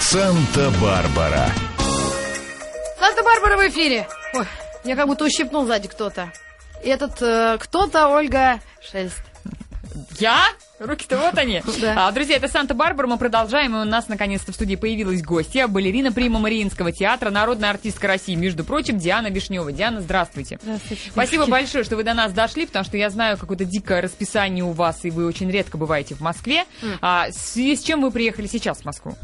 Санта-Барбара. Санта-Барбара в эфире. Ой, меня как будто ущипнул сзади кто-то. И этот э, кто-то Ольга Шелест. Я? Руки-то вот они. Да. А, друзья, это Санта-Барбара. Мы продолжаем. И у нас наконец-то в студии появилась гостья. Балерина Прима Мариинского театра, народная артистка России. Между прочим, Диана Вишнева. Диана, здравствуйте. Здравствуйте. Спасибо большое, что вы до нас дошли, потому что я знаю какое-то дикое расписание у вас, и вы очень редко бываете в Москве. А, в связи с чем вы приехали сейчас в Москву?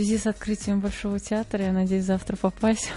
В связи с открытием Большого театра, я надеюсь завтра попасть.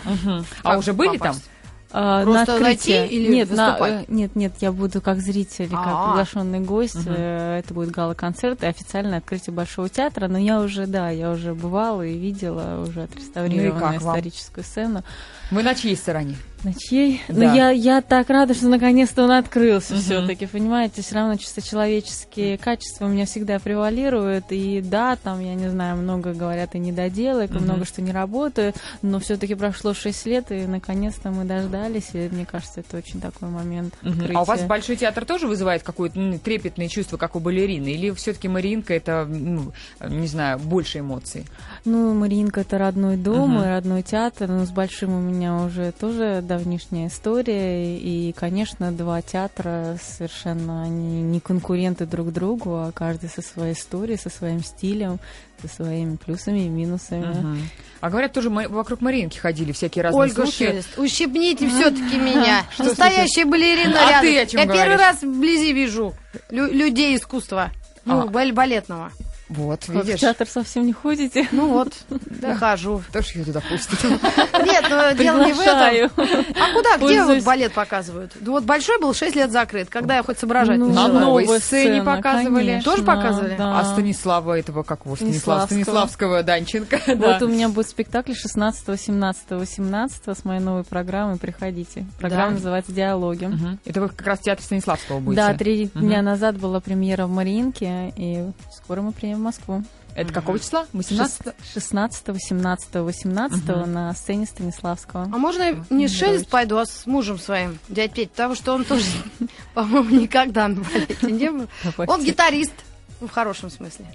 А Как уже были там? попасть? А, Просто на открытие. или нет, на- выступать? э, нет, нет, я буду как зритель, как А. приглашенный гость. Э, Это будет гала-концерт и официальное открытие Большого театра. Но я уже, да, я уже бывала и видела уже отреставрированную Ну историческую сцену. Вы на чьей стороне? На чьей? Да. Ну, я, я так рада, что наконец-то он открылся Мгм. все-таки, понимаете? Все равно чисто человеческие качества у меня всегда превалируют. И да, там, я не знаю, много говорят и недоделок, Мгм. много что не работает. Но все-таки прошло 6 лет, и наконец-то мы дождались. И мне кажется, это очень такой момент. Мгм. А у вас открытия. Большой театр тоже вызывает какое-то ну, трепетное чувство, как у балерины? Или все-таки Мариинка это, ну, не знаю, больше эмоций? Ну, Мариинка это родной дом Мгм. и родной театр, но с большим у меня уже тоже давнишняя история. И, конечно, два театра совершенно они не конкуренты друг другу, а каждый со своей историей, со своим стилем, со своими плюсами и минусами. Мгм. А говорят, тоже ма- вокруг Маринки ходили всякие разные Ольга слухи. Шелест, ущипните все-таки меня. Что Настоящая балерина А рядом. ты о чем Я первый говоришь? раз вблизи вижу лю- людей искусства. Ну, А. бал- балетного. Вот, Вы в видишь. театр совсем не ходите? Ну вот, да, хожу. Кто ж ее туда пустит? Нет, ну, дело не в этом. А куда, где вот балет показывают? Ну, Вот большой был 6 лет закрыт, когда я хоть соображать Ну, На новой сцене показывали. конечно, Тоже показывали? да. А Станислава этого, как его, Станислав, Станиславского. Данченко. Вот да. у меня будет спектакль 16, 17, 18 с моей новой программой. Приходите. Программа Да. называется «Диалоги». Это вы как раз в театре Станиславского будете? Да, три дня назад была премьера в Мариинке, и скоро мы приедем в Москву. Это какого числа? 18 16, 17, 18 Мгм. на сцене Станиславского. А можно я не с Шелест пойду, а с мужем своим, дядь Петь, потому что он тоже, по-моему, никогда на балете не был. Он гитарист, ну, в хорошем смысле.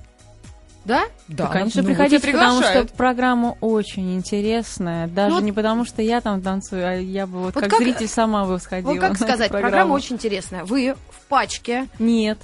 Да? Да, Да, конечно, ну, вот приходите, потому что программа очень интересная. Даже Ну, не потому, что я там танцую, а я бы вот, Вот как, как- зритель сама бы сходила. Вот как сказать, программа очень интересная. Вы в пачке. Нет,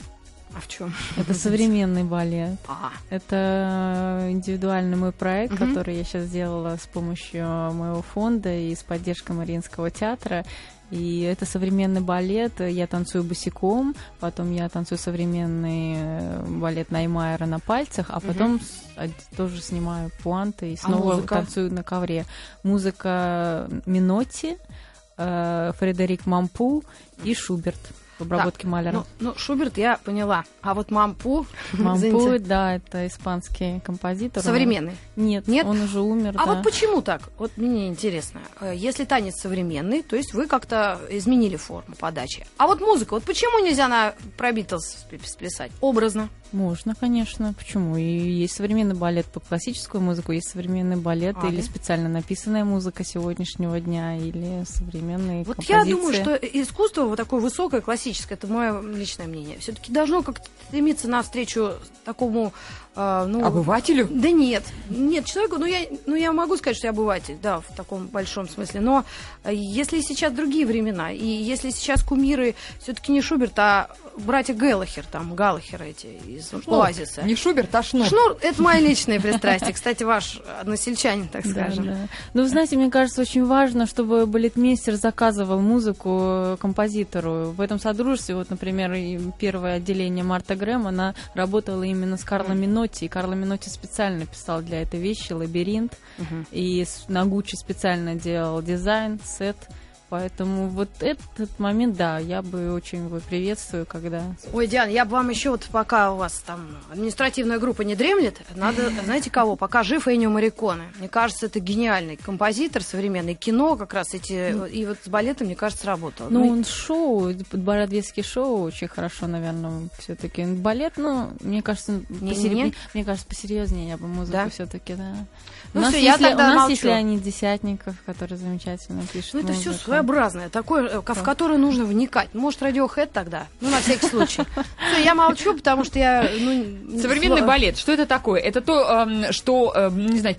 А в чем? это современный балет. А, Это индивидуальный мой проект, Мгм. который я сейчас сделала с помощью моего фонда и с поддержкой Мариинского театра. И это современный балет. Я танцую босиком, потом я танцую современный э, балет Наймайера на пальцах, а потом од- тоже снимаю пуанты и снова музыка? танцую на ковре. Музыка Минотти, э, Фредерик Мампу и Шуберт в обработке Малера. ну, ну, Шуберт я поняла. А вот Мампу, Мампу, да, это испанский композитор. Он- современный. Нет, Нет? он уже умер, А да. вот почему так? Вот мне интересно. Э, Если танец современный, то есть вы как-то изменили форму подачи. А вот музыка, вот почему нельзя на про Битлз сплясать? Образно. Можно, конечно. Почему? И есть современный балет по классическую музыку, есть современный балет А, или да? специально написанная музыка сегодняшнего дня, или современные Вот композиции. я думаю, что искусство вот такое высокое, классическое, это мое личное мнение, все-таки должно как-то стремиться навстречу такому, э, ну... Обывателю? Да нет, нет, человеку, ну я, ну я могу сказать, что я обыватель, да, в таком большом смысле, но э, если сейчас другие времена, и если сейчас кумиры все-таки не Шуберт, а братья Геллахер, там, Галлахер эти из Оазиса. Не Шуберт, а Шнур. Шнур, это мои личные пристрастия. Кстати, ваш односельчанин, так Да, скажем. да. Ну, вы знаете, мне кажется, очень важно, чтобы балетмейстер заказывал музыку э, композитору. В этом содружестве, вот, например, первое отделение Марта Грэм, она работала именно с Карло Минотти, и Карло Минотти специально писал для этой вещи «Лабиринт», Мгм. и на Гуччи специально делал дизайн, сет. Поэтому вот этот момент, да, я бы очень его приветствую, когда... Ой, Диан, я бы вам еще вот пока у вас там административная группа не дремлет, надо, знаете кого, пока жив Энио Мариконе. Мне кажется, это гениальный композитор современный, кино как раз эти, и вот с балетом, мне кажется, работал. Ну, он шоу, бородвецкий шоу очень хорошо, наверное, все-таки. Балет, ну, мне кажется, Не- не? мне кажется, посерьезнее я бы музыку Да? все-таки, да. Ну у нас, всё, я есть, тогда у нас молчу. есть Леонид Десятников, который замечательно пишет Ну, это все своя своеобразное, такое, э, в которое нужно вникать. Может, Radiohead тогда? Ну, на всякий случай. Всё, я молчу, потому что я... Ну, Современный сло- балет, что это такое? Это то, эм, что, эм, не знаю,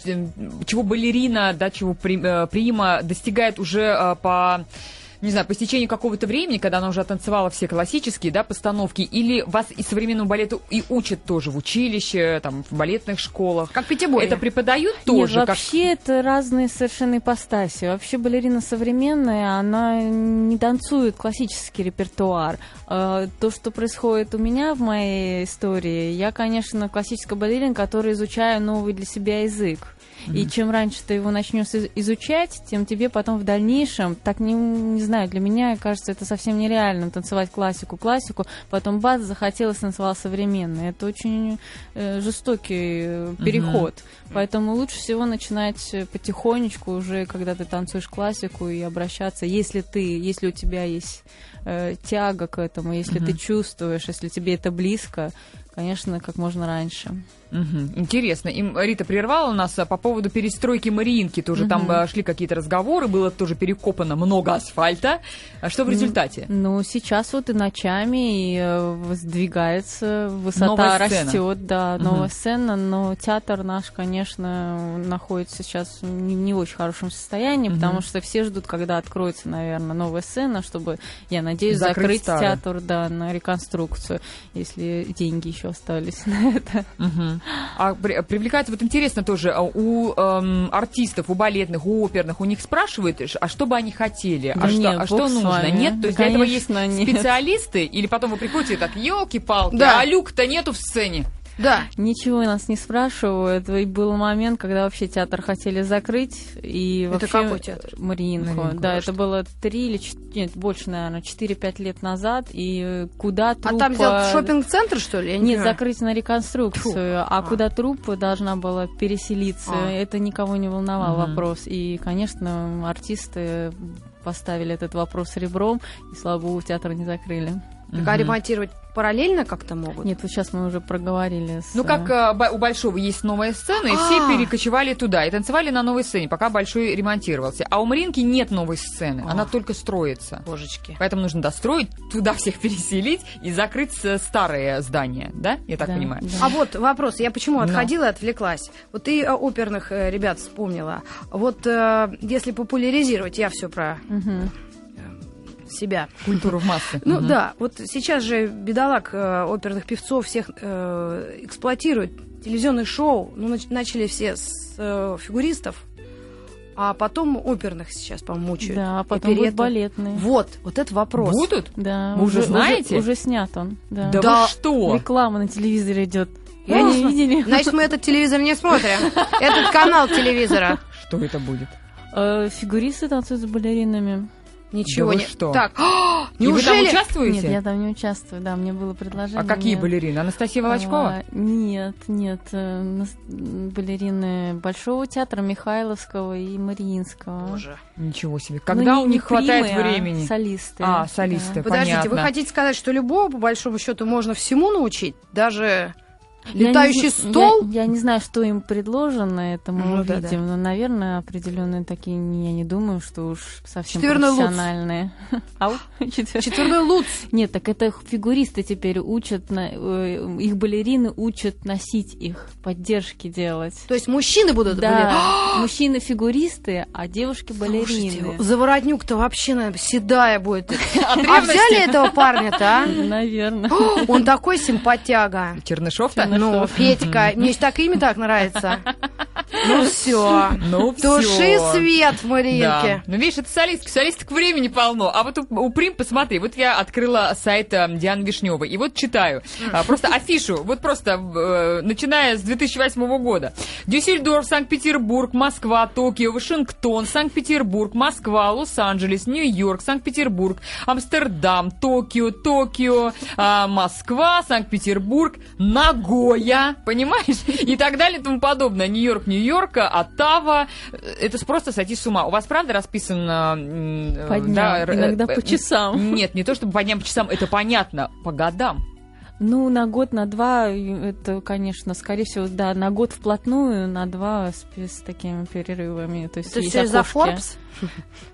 чего балерина, да, чего э, прима достигает уже э, по не знаю, по стечению какого-то времени, когда она уже танцевала все классические, да, постановки, или вас и современному балету и учат тоже в училище, там, в балетных школах? Как в Пятиборе. Это преподают тоже? Нет, как- вообще это разные совершенно ипостаси. Вообще балерина современная, она не танцует классический репертуар. Э, То, что происходит у меня в моей истории, я, конечно, классическая балерина, которая изучаю новый для себя язык. И чем раньше ты его начнешь из- изучать, тем тебе потом в дальнейшем, так не, не знаю, для меня кажется это совсем нереальным танцевать классику, классику, потом бац, захотелось танцевать современный. Это очень э, жестокий э, переход. Поэтому лучше всего начинать э, потихонечку уже, когда ты танцуешь классику и обращаться, если ты, если у тебя есть э, тяга к этому, если ты чувствуешь, если тебе это близко, конечно, как можно раньше. Мгм. Интересно. И Рита прервала нас а, по поводу перестройки Мариинки. Тоже там а, шли какие-то разговоры, было тоже перекопано много асфальта. А что в результате? Ну, сейчас вот и ночами и, э, воздвигается, высота Новая растет, да, новая сцена, но театр наш, конечно, находится сейчас в не, очень хорошем состоянии, Мгм. потому что все ждут, когда откроется, наверное, новая сцена, чтобы, я надеюсь, Закрыть закрыть, театр, да, на реконструкцию, если деньги еще остались на это. А при- привлекается, вот интересно тоже, а у эм, артистов, у балетных, у оперных, у них спрашивают, а что бы они хотели, а что, а что нужно? Нет? То есть Да, для этого есть нет. специалисты? Или потом вы приходите и так, елки-палки, Да. а люк-то нету в сцене? Да. Ничего нас не спрашивают. И был момент, когда вообще театр хотели закрыть. И Это вообще... какой театр? Мариинку. Мариинку, Да, а это что? было три или нет, больше, наверное, 4-5 лет назад. И куда А труппа... там взял шопинг-центр, что ли? Я не Нет, понимаю. закрыть на реконструкцию. А, А. куда труппа должна была переселиться, А. это никого не волновал Мгм. вопрос. И, конечно, артисты поставили этот вопрос ребром, и, слава богу, театр не закрыли. Так, а ремонтировать параллельно как-то могут? Нет, вот сейчас мы уже проговорили. с, Ну, э, как э, ба- у Большого есть новая сцена, и все А. перекочевали туда и танцевали на новой сцене, пока Большой ремонтировался. А у Маринки нет новой сцены, она только строится. Божечки. Поэтому нужно достроить, туда всех переселить и закрыть э, старое здание, да? Я так да, понимаю. да. А вот вопрос, я почему отходила и отвлеклась? Вот ты э, оперных э, ребят вспомнила. Вот э, если популяризировать, я все про. Себя. Культуру в массы. Ну да, вот сейчас же бедолаг э, оперных певцов всех э, эксплуатируют. Телевизионные шоу, ну, нач- начали все с э, фигуристов, а потом оперных сейчас, по-моему, мучают. Да, а потом будет перед- балетный. Вот, вот это вопрос. Будут? Да, Вы уже знаете? Уже, снят он. Да. Да, Да. вы что? Реклама на телевизоре идет. Я не видели. Значит, мы этот телевизор не смотрим. Этот канал телевизора. Что это будет? Э, Фигуристы танцуют с балеринами. Ничего Да вы не... что? Так, а, И вы там неужели... участвуете? Нет, я там не участвую, да, мне было предложение. А какие мне- балерины? Анастасия Волочкова? А, нет, нет, э, балерины Большого театра Михайловского и Мариинского. Боже. Ничего себе. Ну, Когда не- у не них хватает примы, а времени? солисты. А, солисты. Да. Подождите, вы Понятно. хотите сказать, что любого, по большому счету, можно всему научить? Даже Я летающий не, зн- стол? Я, я не знаю, что им предложено, это мы Ну, да, увидим. Но, наверное, определенные такие, не- я не думаю, что уж совсем Четверной луц. профессиональные. Ау? Четвер- Четверной луц. Нет, так это фигуристы теперь учат, на- э, их балерины учат носить их, поддержки делать. То есть мужчины будут Да, мужчины-фигуристы, а девушки балерины. заворотнюк-то вообще, наверное, седая будет. А взяли этого парня-то, а? Наверное. Он такой симпатяга. Чернышов-то? Ну, Петька, мне так имя так нравится. Ну все. Ну, Туши всё. свет в Да. Мариинке. Ну, видишь, это солистки. Солисток времени полно. А вот у, у Прим, посмотри, вот я открыла сайт э, Дианы Вишневой, и вот читаю. А, просто афишу, вот просто э, начиная с 2008 года. Дюссельдорф, Санкт-Петербург, Москва, Токио, Вашингтон, Санкт-Петербург, Москва, Лос-Анджелес, Нью-Йорк, Санкт-Петербург, Амстердам, Токио, Токио, а, Москва, Санкт-Петербург, Нагоя, понимаешь? И так далее и тому подобное. Нью-Йорк, Нью-Йорка, Оттава. Это просто сойти с ума. У вас правда расписано... э, По дням, да, иногда э, по часам. Нет, не то чтобы по дням, по часам, это понятно, по годам. Ну, на год, на два, это, конечно, скорее всего, да, на год вплотную, на два с, с такими перерывами. То есть, То есть за. Forbes?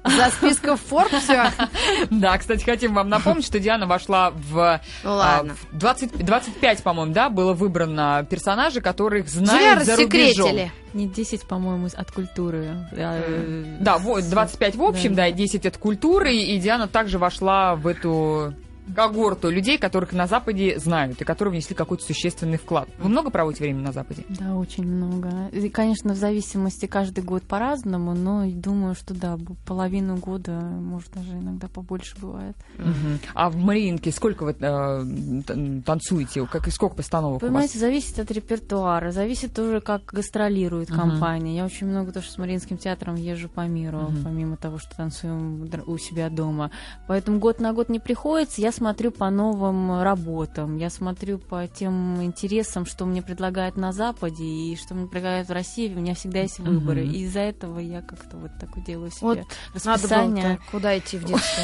За списком Forbes? Да, кстати, хотим вам напомнить, что Диана вошла в... Ну а, ладно. в 20 25, по-моему, да, было выбрано персонажей, которых знают за рубежом. рассекретили. Не 10, по-моему, от культуры. а, э, Да, вот, 25 в общем, да, Да. и 10 от культуры, и Диана также вошла в эту когорту людей, которых на Западе знают, и которые внесли какой-то существенный вклад. Вы много проводите времени на Западе? Да, очень много. И, конечно, в зависимости каждый год по-разному, но думаю, что да, половину года, может, даже иногда побольше бывает. Мгм. А в Мариинке сколько вы э, танцуете? Как, и сколько постановок Понимаете, зависит от репертуара, зависит тоже, как гастролирует компания. Я очень много тоже с Мариинским театром езжу по миру, Мгм. помимо того, что танцуем у себя дома. Поэтому год на год не приходится. Я смотрю по новым работам, я смотрю по тем интересам, что мне предлагают на Западе и что мне предлагают в России. У меня всегда есть выборы. И из-за этого я как-то вот такое делаю себе Вот Надо расписание. было куда идти в детстве.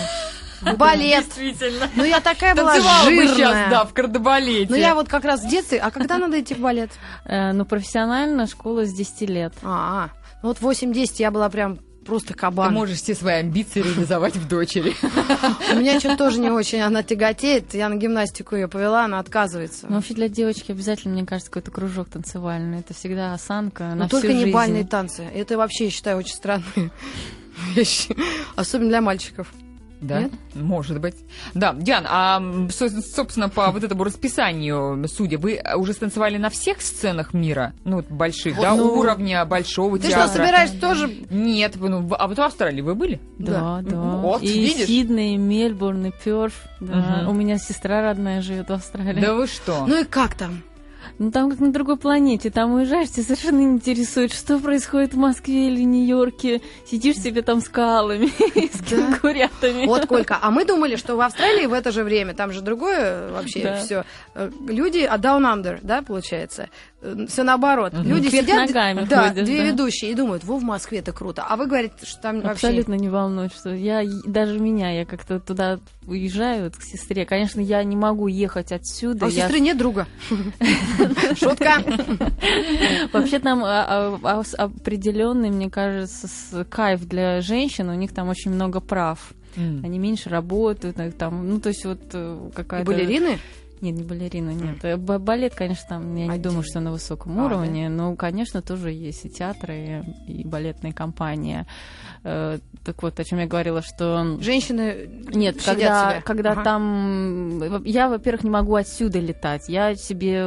Балет. Действительно. Ну я такая была Танцевала бы сейчас, да, жирная. в кардебалете. Ну я вот как раз в детстве. А когда надо идти в балет? Э, ну, профессионально школа с 10 лет. А, ну вот 8-10 я была прям просто Ты кабан. можешь все свои амбиции реализовать в дочери. У меня что-то тоже не очень она тяготеет. Я на гимнастику ее повела, она отказывается. Но вообще для девочки обязательно, мне кажется, какой-то кружок танцевальный. Это всегда осанка Но на только не бальные танцы. Это вообще, я считаю, очень странные вещи. Особенно для мальчиков. Да, Нет? может быть. Да, Диан, а, собственно, по вот этому расписанию, судя, вы уже станцевали на всех сценах мира? Ну, вот больших, да, Ну, уровня большого Ты театра? что, собираешься тоже... Нет, ну, а вот в Австралии вы были? Да, да. Вот, и видишь? Сидней, и Мельбурн, и Пёрф. Да. Мгм. У меня сестра родная живет в Австралии. Да вы что? Ну и как там? Ну там как на другой планете, там уезжаешь, тебя совершенно не интересует, что происходит в Москве или Нью-Йорке. Сидишь себе там скалами и с кенгурятами. Вот Колька. А мы думали, что в Австралии в это же время, там же другое вообще все. Люди, а Down Under, да, получается? Все наоборот. Мгм. Люди Вверх сидят, ногами да, ходишь, две да. ведущие, и думают, во, в Москве это круто. А вы говорите, что там вообще... Абсолютно не волнует, что я даже меня, я как-то туда уезжаю вот, к сестре. Конечно, я не могу ехать отсюда. А у я сестры нет друга. Шутка. Вообще там определенный, мне кажется, кайф для женщин. У них там очень много прав. Они меньше работают, их там, ну то есть вот э, какая-то. балерины? Нет, не балерина, нет. Б- Балет, конечно, там я не думаю, что на высоком А, уровне, но, конечно, тоже есть и театры, и балетные компании. Э, Так вот, о чем я говорила, что Женщины нет, когда, себя. когда Ага. там... э, Я, во-первых, не могу отсюда летать. Я себе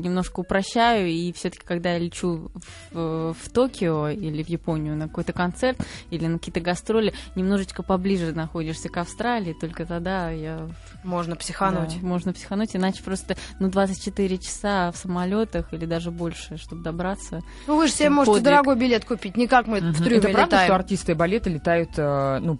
немножко упрощаю, и все таки когда я лечу в, в Токио или в Японию на какой-то концерт или на какие-то гастроли, немножечко поближе находишься к Австралии, только тогда я... Можно психануть. да, можно психануть, иначе просто ну, 24 часа в самолетах или даже больше, чтобы добраться. Ну вы же себе можете Подвиг. дорогой билет купить, не как мы в Мгм. трюме Это правда, летаем. что артисты балета летают, э, ну,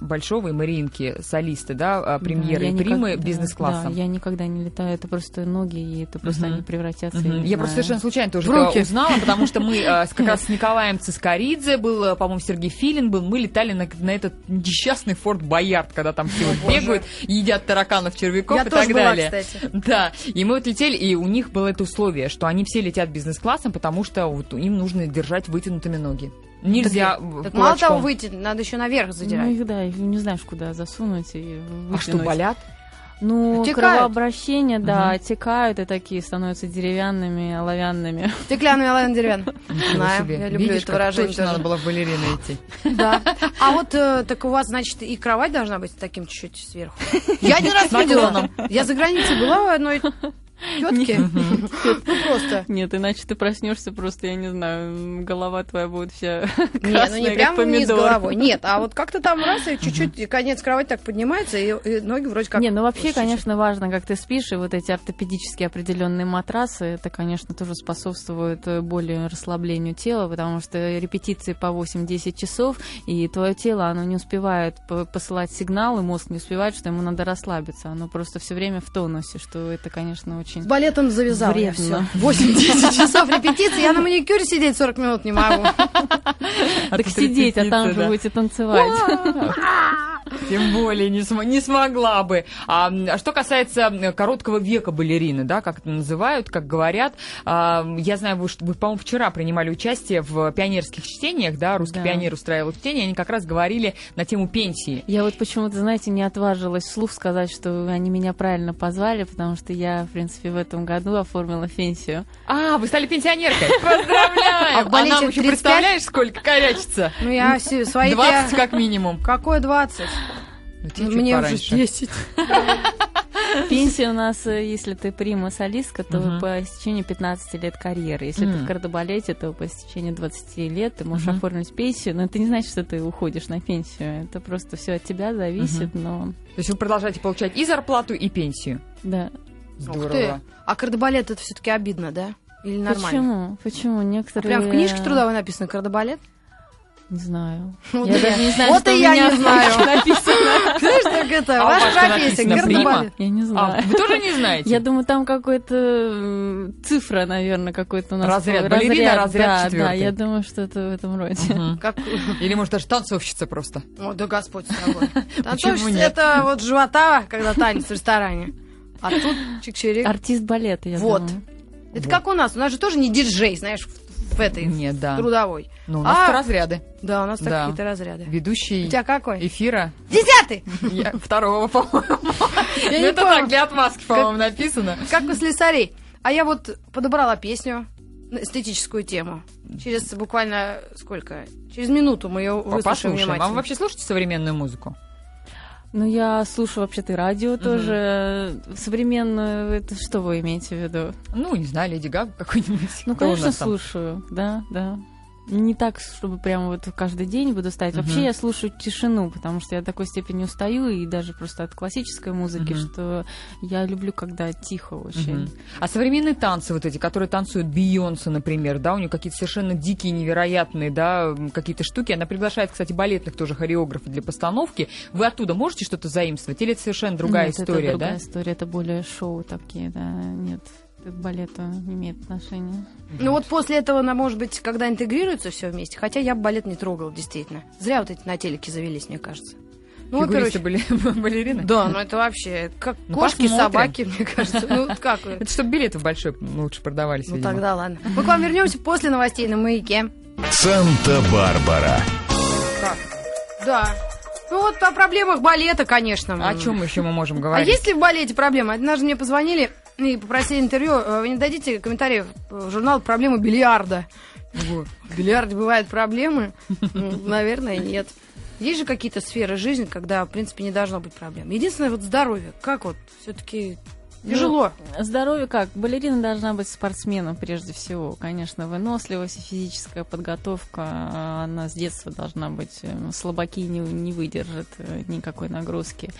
большого и Мариинки, солисты, да, а, премьеры Да, и я примы никогда- бизнес-классом? Да, я никогда не летаю, это просто ноги, и это просто Мгм. они превратятся. Мгм. не Я просто совершенно случайно тоже В руки. это узнала, потому что мы э, как раз с Николаем Цискоридзе, был, э, по-моему, Сергей Филин был, мы летали на, на этот несчастный Форт Боярд, когда там все бегают, едят тараканов, червяков Я и так была, далее. кстати. Да, и мы вот летели, и у них было это условие, что они все летят бизнес-классом, потому что вот им нужно держать вытянутыми ноги. Нельзя в- Так мало того выйти, надо еще наверх Ну, задирать. их, да, их не знаешь, куда засунуть и А что, вытянуть. болят? Ну, Текают. кровообращение, да, текают и такие становятся деревянными, оловянными. Стеклянный Алан Деревян. Ничего Знаю, себе. я люблю Видишь, это выражение точно надо было в балерины идти. Да. А вот э, так у вас, значит, и кровать должна быть таким чуть-чуть сверху. Я один раз видела. Я за границей была у одной тетки. Ну просто. Нет, иначе ты проснешься просто, я не знаю, голова твоя будет вся Не, ну красная, не прямо вниз помидор. головой. Нет, а вот как-то там раз, и чуть-чуть конец кровати так поднимается, и, ноги вроде как... Не, ну вообще, конечно, важно, как ты спишь, и вот эти ортопедические определенные матрасы, это, конечно, тоже способствует э, более расслаблению тела, потому что репетиции по 8-10 часов, и твое тело, оно не успевает по- посылать сигналы, мозг не успевает, что ему надо расслабиться, оно просто все время в тонусе, что это, конечно, очень... С балетом завязала я Вредно. все. 8-10 часов репетиции, я на маникюре сидеть 40 минут не могу. Так сидеть, а там же будете танцевать. Тем более не, см- не смогла бы. А, а что касается короткого века балерины, да, как это называют, как говорят, а, я знаю, вы, что вы, по-моему, вчера принимали участие в пионерских чтениях, да, русский Да. пионер устраивал чтение, они как раз говорили на тему пенсии. Я вот почему-то, знаете, не отважилась вслух сказать, что они меня правильно позвали, потому что я, в принципе, в этом году оформила пенсию. А, вы стали пенсионеркой. Поздравляем! А балете нам еще 35? представляешь, сколько корячится? Ну, я свои... 20 как минимум. Какое 20? Ну, тебе чуть Мне уже пораньше. 10. Пенсия у нас, э, если ты прима-солистка, то Мгм. по истечению 15 лет карьеры. Если ты М. в кардебалете, то по истечению 20 лет ты можешь Мгм. оформить пенсию. Но это не значит, что ты уходишь на пенсию. Это просто все от тебя зависит, но То есть вы продолжаете получать и зарплату, и пенсию. да. Ух ты. А кардебалет это все-таки обидно, да? Или нормально? Почему? Почему? А Некоторые... Прям в книжке трудовой написано кардебалет? Не знаю. Вот я и даже не знаю, Вот что и у я не знаю. написано. Знаешь, так это, А ваша профессия, кардебалет. Я не А, знаю. вы тоже не знаете? Я думаю, там какой-то м, цифра, наверное, какой-то у нас. Разряд. был. Балерина, разряд да, да, четвёртый. я думаю, что это в этом роде. Мгм. Как... Или, может, даже танцовщица просто. О, да Господь с тобой. А нет? это вот живота, когда танец в ресторане. А тут чик-чирик. Артист балета, я Вот. думаю. Это как у нас. У нас же тоже не диджей, знаешь, в, в этой Нет, да. трудовой. Ну, у нас А. разряды. Да, у нас Да. такие-то разряды. Ведущий У тебя какой? эфира Десятый! я- второго, по-моему. Я Ну, не это так, для отмазки, по-моему, написано. Как у слесарей. А я вот подобрала песню на эстетическую тему. Через буквально сколько? Через минуту мы ее выслушаем. А внимательно. вы вообще слушаете современную музыку? Ну, я слушаю вообще-то и радио тоже. Современную, это что вы имеете в виду? Ну, не знаю, Леди Гага какой-нибудь. Ну, Кто конечно, слушаю, да, да. Не так, чтобы прямо вот каждый день буду ставить. Вообще Мгм. я слушаю тишину, потому что я такой степени устаю, и даже просто от классической музыки, Мгм. что я люблю, когда тихо очень. Мгм. А современные танцы вот эти, которые танцуют Бейонсе, например, да, у нее какие-то совершенно дикие, невероятные, да, какие-то штуки. Она приглашает, кстати, балетных тоже хореографов для постановки. Вы оттуда можете что-то заимствовать? Или это совершенно другая Нет, история, это другая да? история, это более шоу такие, да, нет. К балету не имеет отношения. Ну вот после этого, она, может быть, когда интегрируется все вместе, хотя я бы балет не трогал, действительно. Зря вот эти на телеке завелись, мне кажется. Ну, Фигуристы были балерины? да, ну это вообще как Ну, кошки, посмотрим. собаки, мне кажется. Ну вот как вы? Это чтобы билеты в большой лучше продавались, Ну видимо. тогда ладно. Мы к вам вернемся после новостей на маяке. Санта-Барбара. Да. Ну вот о проблемах балета, конечно. А о чем еще мы можем А говорить? есть ли в балете проблемы? Однажды мне позвонили и попросили интервью. Э, Вы не дадите комментариев в журнал «Проблемы бильярда». Говорю, В бильярде бывают проблемы? Ну, наверное, нет. Есть же какие-то сферы жизни, когда, в принципе, не должно быть проблем. Единственное, вот здоровье. Как вот все-таки тяжело. Здоровье как? Балерина должна быть спортсменом прежде всего. Конечно, выносливость и физическая подготовка, а, она с детства должна быть. э, Слабаки не, не выдержат э, никакой нагрузки.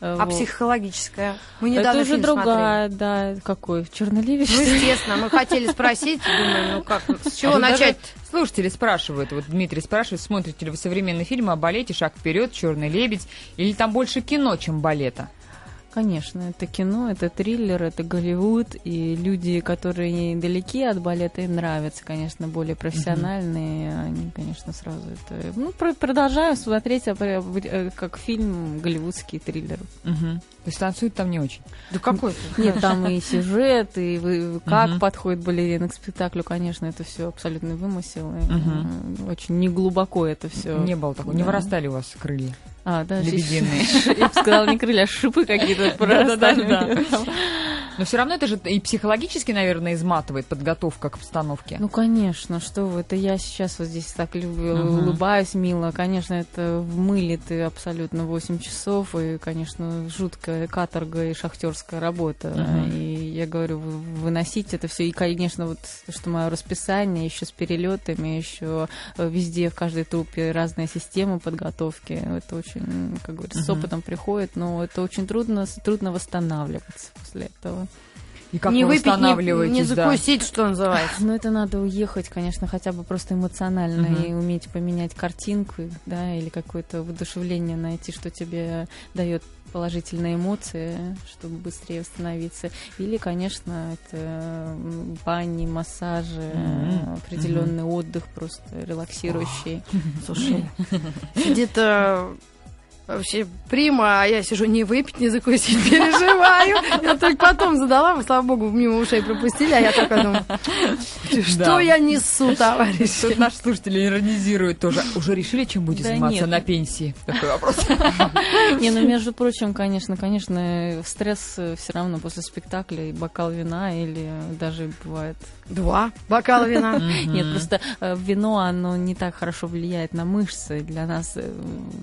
Э, А вот. психологическое? Мы Это недавно уже фильм смотрели. другая, да, какой? Черный лебедь? Ну, естественно, мы хотели спросить, думаем, ну как, с чего А тут начать? даже Слушатели спрашивают, вот Дмитрий спрашивает, смотрите ли вы современные фильмы о балете «Шаг вперед», «Черный лебедь», или там больше кино, чем балета? Конечно, это кино, это триллер, это Голливуд, и люди, которые далеки от балета, им нравятся, конечно, более профессиональные, они, конечно, сразу это... Ну, про- продолжаю смотреть а, э, как фильм голливудский триллер. Мгм. То есть танцуют там не очень. Да какой Нет, там и сюжет, и вы- как подходит балерина к спектаклю, конечно, это все абсолютный вымысел, э, очень неглубоко это все. Не было такого, не вырастали у вас крылья А, да, лебединые. Я бы сказала, не крылья, а шипы какие-то прорастали. Но все равно это же и психологически, наверное, изматывает подготовка к обстановке. Ну, конечно, что вы, это я сейчас вот здесь так люблю, Мгм. улыбаюсь мило. Конечно, это в мыле ты абсолютно 8 часов, и, конечно, жуткая каторга и шахтерская работа. Мгм. И я говорю, вы- выносить это все. И, конечно, вот то, что мое расписание еще с перелетами, еще э, везде, в каждой трупе разная система подготовки. Это очень, как говорится, с Мгм. опытом приходит, но это очень трудно, трудно восстанавливаться после этого. И как не вы выпить, не, не да? закусить, что называется. Ну, это надо уехать, конечно, хотя бы просто эмоционально Мгм. и уметь поменять картинку, да, или какое-то воодушевление найти, что тебе дает положительные эмоции, чтобы быстрее восстановиться. Или, конечно, это бани, массажи, Мгм. определенный отдых просто релаксирующий. Слушай, сидит э, Вообще прима, а я сижу не выпить, не закусить, переживаю. Я только потом задала, слава богу, мимо ушей пропустили, а я только думаю, что Да. я несу, товарищ? Тут наши слушатели иронизируют тоже. Уже решили, чем будете Да заниматься нет. на пенсии? Такой вопрос. Не, ну, между прочим, конечно, конечно, стресс все равно после спектакля и бокал вина или даже бывает... Два бокала вина. Нет, просто э, вино, оно не так хорошо влияет на мышцы. Для нас э,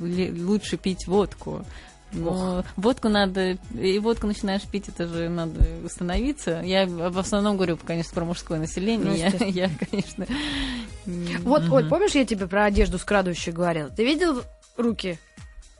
лучше пить водку. Но водку надо, и водку начинаешь пить, это же надо установиться. Я в основном говорю, конечно, про мужское население. Ну, я, я, конечно, Вот, Оль, помнишь, я тебе про одежду скрадывающую говорила? Ты видел руки?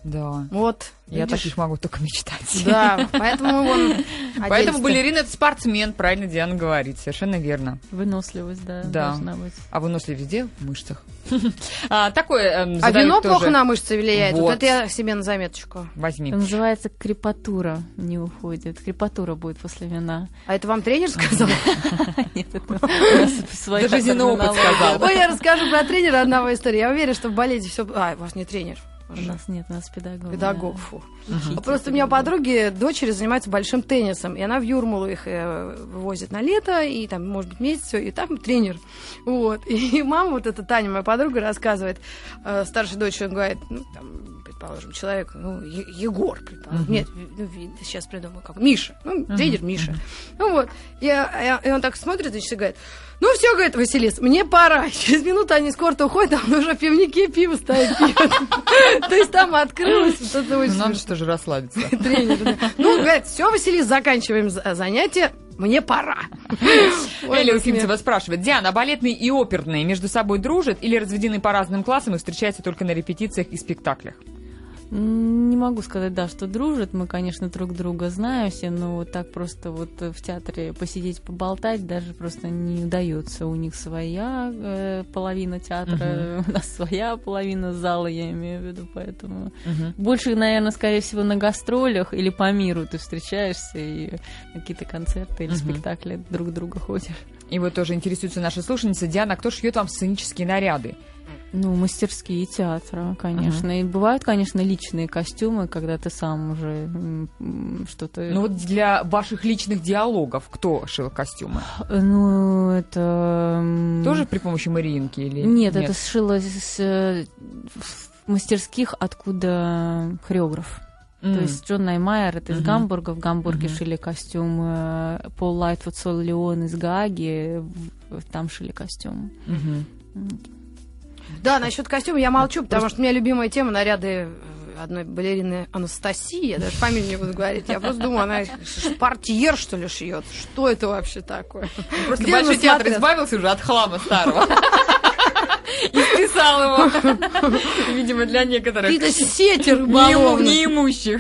Да. Вот. Я видишь? таких могу только мечтать. Да, поэтому вон... Поэтому балерина это спортсмен, правильно Диана говорит, совершенно верно. выносливость, да, Да. должна быть. А выносливость где? В мышцах. А, Такое эм, А вино тоже. плохо на мышцы влияет. Вот. Вот. это я себе на заметочку. Возьми. Это называется крепатура не уходит. Крепатура будет после вина. А это вам тренер сказал? Нет, это у нас своя Это жизненный опыт терминология. сказал. Ой, я расскажу про тренера одного истории. Я уверена, что в балете все... А, у вас не тренер. У нас нет, у нас педагог. Педагог, да. фу. Учитель, А Просто у меня подруги, дочери занимаются большим теннисом, и она в Юрмалу их э, вывозит на лето, и там, может быть, месяц, и там тренер. Вот. И мама, вот эта Таня, моя подруга, рассказывает, э, старшей дочери, он говорит, ну, там, предположим, человек, ну, Е- Егор, предположим. Нет, ну, сейчас придумаю, как, Миша. Ну, тренер Миша. Ну вот. И, э, и он так смотрит, значит, и говорит, ну все, говорит Василис, мне пора. Через минуту они с корта уходят, а он уже в пивнике пиво пьет. То есть там открылось вот это очень Ну, Надо что же расслабиться. тренер. Ну, говорит, все, Василис, заканчиваем за- занятие, мне пора. Эля Уфимцева спрашивает. Диана, а балетные и оперные между собой дружат или разведены по разным классам и встречаются только на репетициях и спектаклях? Не могу сказать, да, что дружат. Мы, конечно, друг друга знаем все, но вот так просто вот в театре посидеть, поболтать даже просто не удается. У них своя э, половина театра, у нас своя половина зала, я имею в виду, поэтому... Больше, наверное, скорее всего, на гастролях или по миру ты встречаешься и какие-то концерты или Мгм. спектакли друг друга ходишь. И вот тоже интересуется наша слушательница. Диана, а кто шьет вам сценические наряды? Ну, мастерские театра, конечно. И бывают, конечно, личные костюмы, когда ты сам уже что-то... Ну вот для ваших личных диалогов кто шил костюмы? Ну, это... Тоже при помощи Мариинки или Нет, это сшилось э, в мастерских, откуда хореограф. М. То есть Джон Ноймайер, это из Мгм. Гамбурга. В Гамбурге Мгм. шили костюм. э, Пол Лайтфут Сол Леон из Гааги. в- Там шили костюм. Мгм. Да, насчет костюма я молчу, потому что у меня любимая тема наряды э, одной балерины Анастасии. Я даже фамилию не буду говорить. Я просто думаю, она портьер, что ли, шьет. Что это вообще такое? Просто Где большой театр избавился уже от хлама старого. И списал его. Видимо, для некоторых Какие-то сети рыболовные. неимущих.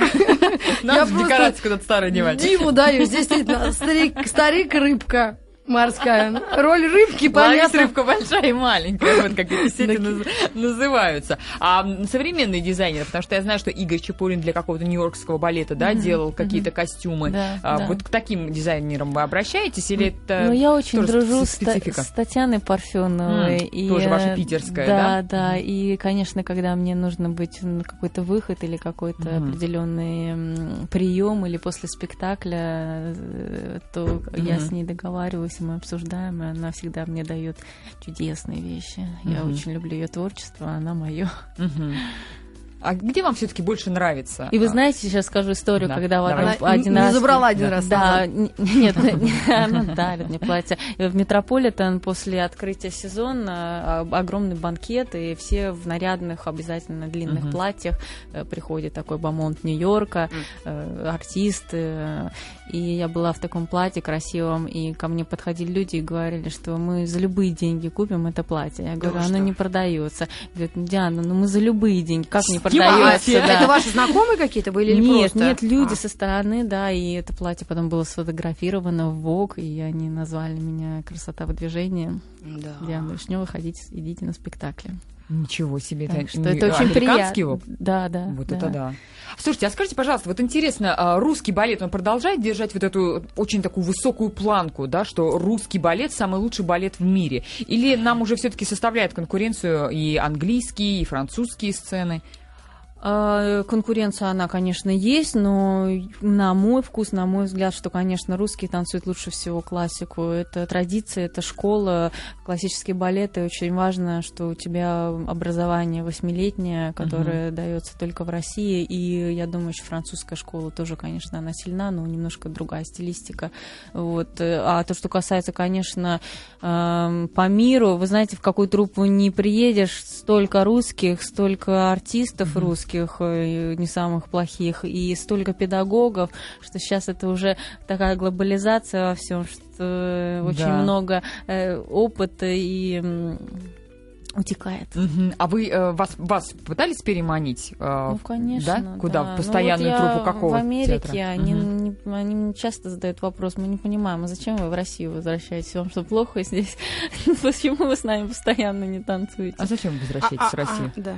Надо просто декорации куда-то старые девать. Диву даю. Здесь действительно старик, старик-рыбка морская. Роль рыбки, Ловить понятно. рыбка большая и маленькая, вот как эти сети наз- называются. А м, современные дизайнеры, потому что я знаю, что Игорь Чепурин для какого-то нью-йоркского балета, да, делал какие-то костюмы. Да, А, да. Вот к таким дизайнерам вы обращаетесь или это Ну, я очень дружу специ- с, специфика? с Татьяной Парфеновой. М, и, тоже ваша э, питерская, да? да? Да, И, конечно, когда мне нужно быть на какой-то выход или какой-то Мгм. определенный прием или после спектакля, э, то я Мгм. с ней договариваюсь, и мы обсуждаем, и она всегда мне дает чудесные вещи. Я очень люблю ее творчество, она мое. А где вам все-таки больше нравится? И вы А, знаете, сейчас скажу историю, Да, когда давай. Она один не раз... забрала один раз Да, назад. н- нет, она дарит мне платье. В Метрополитен после открытия сезона а, огромный банкет, и все в нарядных, обязательно длинных платьях. Э, Приходит такой бомонд Нью-Йорка, э, артисты. э, И я была в таком платье красивом, и ко мне подходили люди и говорили, что мы за любые деньги купим это платье. Я говорю, оно не продается. Говорят, Диана, ну мы за любые деньги, как не Снимайте. Продается? А да?» это ваши знакомые какие-то были или нет, просто? нет, люди А. со стороны, да, и это платье потом было сфотографировано в ВОК, и они назвали меня «Красота в движении». Да. Диана Вишнева, ходите, идите на спектакли. Ничего себе, Так это, что не- это очень американский приятно. опыт? Да, да. Вот это да. Слушайте, а скажите, пожалуйста, вот интересно, а, русский балет, он продолжает держать вот эту очень такую высокую планку, да, что русский балет самый лучший балет в мире? Или нам уже все-таки составляет конкуренцию и английские, и французские сцены? А, Конкуренция, она, конечно, есть, но на мой вкус, на мой взгляд, что, конечно, русские танцуют лучше всего классику. Это традиция, это школа, классический балет, и очень важно, что у тебя образование восьмилетнее, которое дается только в России, и я думаю, что французская школа тоже, конечно, она сильна, но немножко другая стилистика. Вот. А то, что касается, конечно, эм, по миру, вы знаете, в какую труппу не приедешь, столько русских, столько артистов русских, э, не самых плохих, и столько педагогов, что сейчас это уже такая глобализация во всем, что очень Да. много э, опыта и утекает. Мгм. А вы э, вас, вас пытались переманить? э, Ну, конечно. Да? Куда? да. В постоянную ну, вот труппу какого В Америке театра? они, Мгм. не- они мне часто задают вопрос, мы не понимаем, а зачем вы в Россию возвращаетесь? Вам что, плохо здесь? Почему вы с нами постоянно не танцуете? А зачем вы возвращаетесь А, в Россию? а, да.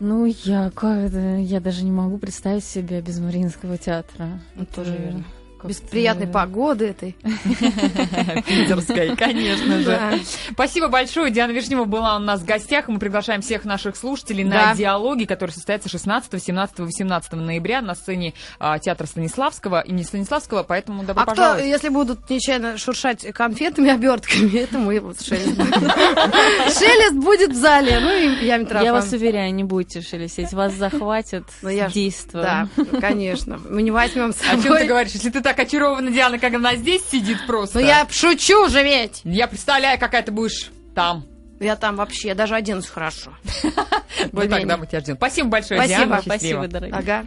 Ну, я, как это, я даже не могу представить себя без Мариинского театра. Ну, Это тоже верно. Как-то- Без приятной погоды этой. Питерской, конечно же. Да. Спасибо большое. Диана Вишнева была у нас в гостях. Мы приглашаем всех наших слушателей на диалоги, которые состоятся 16, 17, 18 ноября на сцене а, театра Станиславского и не Станиславского, поэтому добро А кто, пожаловать. если будут нечаянно шуршать конфетами, обертками, это мы вот шелест. будет. Шелест будет в зале, ну и я. Я вас уверяю, не будете шелестеть, вас захватит Ну, я ж- действо. Да, конечно. Мы не возьмем с О чем ты собой. говоришь? Если ты так очарована, Диана, как она здесь сидит просто. Ну я шучу же ведь. Я представляю, какая ты будешь там. Я там вообще даже оденусь хорошо. Вот тогда мы тебя ждем. Спасибо большое, Спасибо. Диана. Спасибо, Счастливо. дорогие. Ага.